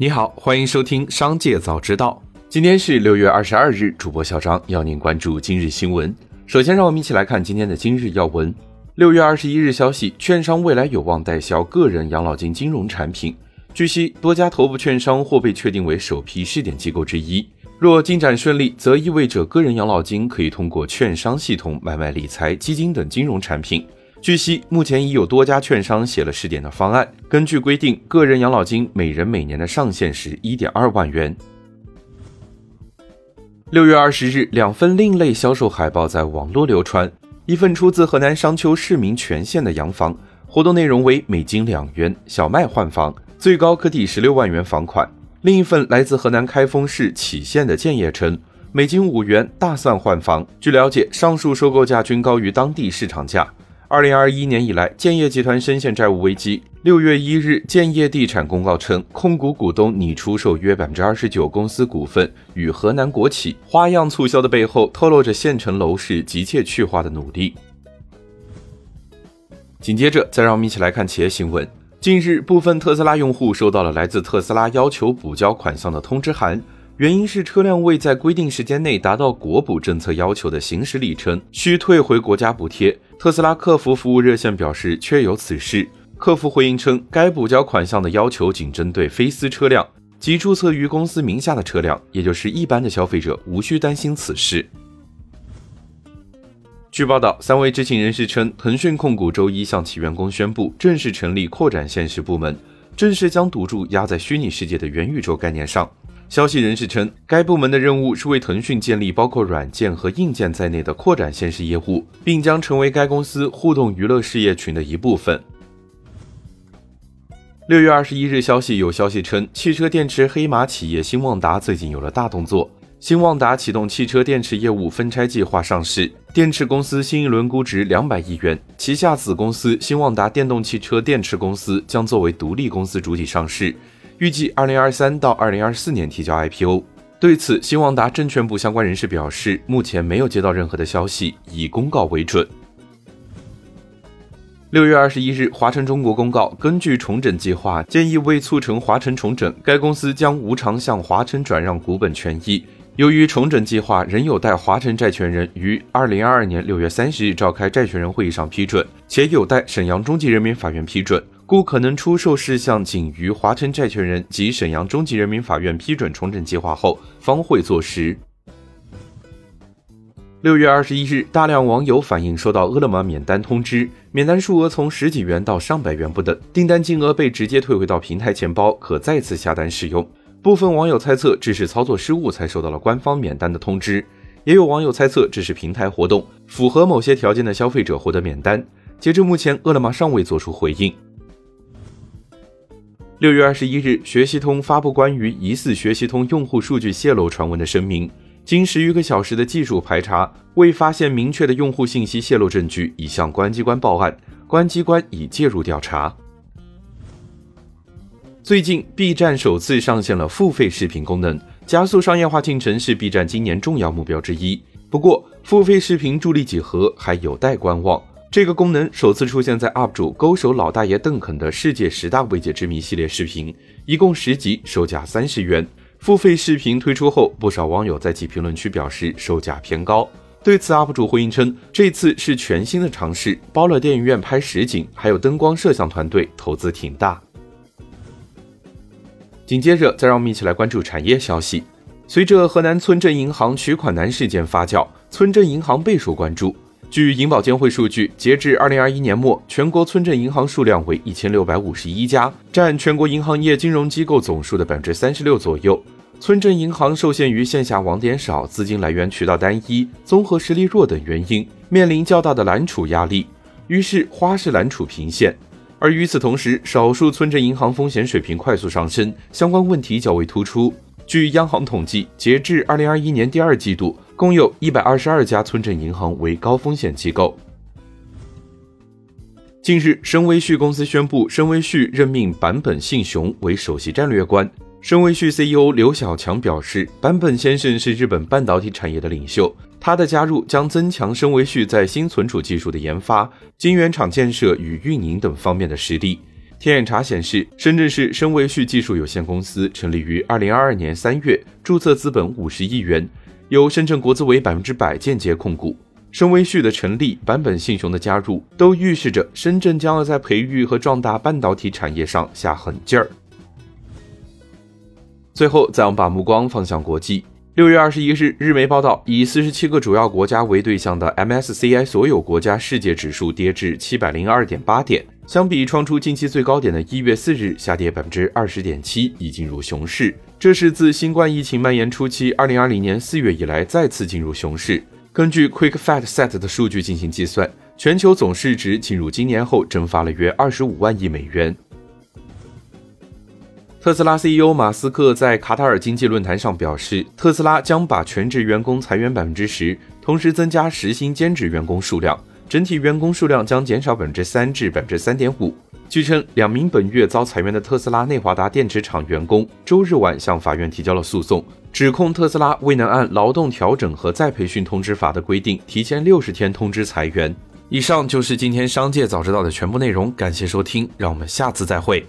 你好，欢迎收听《商界早知道》。今天是六月二十二日，主播小张要您关注今日新闻。首先，让我们一起来看今天的今日要闻。六月二十一日消息，券商未来有望代销个人养老金金融产品。据悉，多家头部券商或被确定为首批试点机构之一。若进展顺利，则意味着个人养老金可以通过券商系统买卖理财、基金等金融产品。据悉，目前已有多家券商写了试点的方案。根据规定，个人养老金每人每年的上限是一点二万元。六月二十日，两份另类销售海报在网络流传，一份出自河南商丘市民权县的洋房，活动内容为每斤两元小麦换房，最高可抵十六万元房款；另一份来自河南开封市杞县的建业城，每斤五元大蒜换房。据了解，上述收购价均高于当地市场价。二零二一年以来，建业集团深陷债务危机。六月一日，建业地产公告称，控股股东拟出售约百分之二十九公司股份与河南国企，花样促销的背后透露着县城楼市急切去化的努力。紧接着，再让我们一起来看企业新闻。近日，部分特斯拉用户收到了来自特斯拉要求补交款项的通知函。原因是车辆未在规定时间内达到国补政策要求的行驶里程，需退回国家补贴。特斯拉客服服务热线表示确有此事。客服回应称，该补交款项的要求仅针对非私车辆及注册于公司名下的车辆，也就是一般的消费者无需担心此事。据报道，三位知情人士称，腾讯控股周一向其员工宣布，正式成立扩展现实部门，正式将赌注压在虚拟世界的元宇宙概念上。消息人士称，该部门的任务是为腾讯建立包括软件和硬件在内的扩展现实业务，并将成为该公司互动娱乐事业群的一部分。六月二十一日，消息有消息称，汽车电池黑马企业新旺达最近有了大动作。新旺达启动汽车电池业务分拆计划上市，电池公司新一轮估值两百亿元，旗下子公司新旺达电动汽车电池公司将作为独立公司主体上市。预计二零二三到二零二四年提交 IPO。对此，新旺达证券部相关人士表示，目前没有接到任何的消息，以公告为准。六月二十一日，华晨中国公告，根据重整计划，建议为促成华晨重整，该公司将无偿向华晨转让股本权益。由于重整计划仍有待华晨债权人于二零二二年六月三十日召开债权人会议上批准，且有待沈阳中级人民法院批准。故可能出售事项仅于华晨债权人及沈阳中级人民法院批准重整计划后方会坐实。六月二十一日，大量网友反映收到饿了么免单通知，免单数额从十几元到上百元不等，订单金额被直接退回到平台钱包，可再次下单使用。部分网友猜测这是操作失误才收到了官方免单的通知，也有网友猜测这是平台活动，符合某些条件的消费者获得免单。截至目前，饿了么尚未作出回应。六月二十一日，学习通发布关于疑似学习通用户数据泄露传闻的声明。经十余个小时的技术排查，未发现明确的用户信息泄露证据，已向公安机关报案，公安机关已介入调查。最近，B 站首次上线了付费视频功能，加速商业化进程是 B 站今年重要目标之一。不过，付费视频助力几何，还有待观望。这个功能首次出现在 UP 主勾手老大爷邓肯的世界十大未解之谜系列视频，一共十集，售价三十元。付费视频推出后，不少网友在其评论区表示售价偏高。对此，UP 主回应称，这次是全新的尝试，包了电影院拍实景，还有灯光摄像团队，投资挺大。紧接着，再让我们一起来关注产业消息。随着河南村镇银行取款难事件发酵，村镇银行备受关注。据银保监会数据，截至二零二一年末，全国村镇银行数量为一千六百五十一家，占全国银行业金融机构总数的百分之三十六左右。村镇银行受限于线下网点少、资金来源渠道单一、综合实力弱等原因，面临较大的揽储压力，于是花式揽储频现。而与此同时，少数村镇银行风险水平快速上升，相关问题较为突出。据央行统计，截至二零二一年第二季度，共有一百二十二家村镇银行为高风险机构。近日，深威旭公司宣布，深威旭任命坂本信雄为首席战略官。深威旭 CEO 刘小强表示，坂本先生是日本半导体产业的领袖，他的加入将增强深威旭在新存储技术的研发、晶圆厂建设与运营等方面的实力。天眼查显示，深圳市深威旭技术有限公司成立于二零二二年三月，注册资本五十亿元，由深圳国资委百分之百间接控股。深威旭的成立，坂本信雄的加入，都预示着深圳将要在培育和壮大半导体产业上下狠劲儿。最后，再我们把目光放向国际。六月二十一日，日媒报道，以四十七个主要国家为对象的 MSCI 所有国家世界指数跌至七百零二点八点，相比创出近期最高点的一月四日下跌百分之二十点七，已进入熊市。这是自新冠疫情蔓延初期二零二零年四月以来再次进入熊市。根据 Quick Fat Set 的数据进行计算，全球总市值进入今年后蒸发了约二十五万亿美元。特斯拉 CEO 马斯克在卡塔尔经济论坛上表示，特斯拉将把全职员工裁员百分之十，同时增加时薪兼职员工数量，整体员工数量将减少百分之三至百分之三点五。据称，两名本月遭裁员的特斯拉内华达电池厂员工周日晚向法院提交了诉讼。指控特斯拉未能按劳动调整和再培训通知法的规定，提前六十天通知裁员。以上就是今天商界早知道的全部内容，感谢收听，让我们下次再会。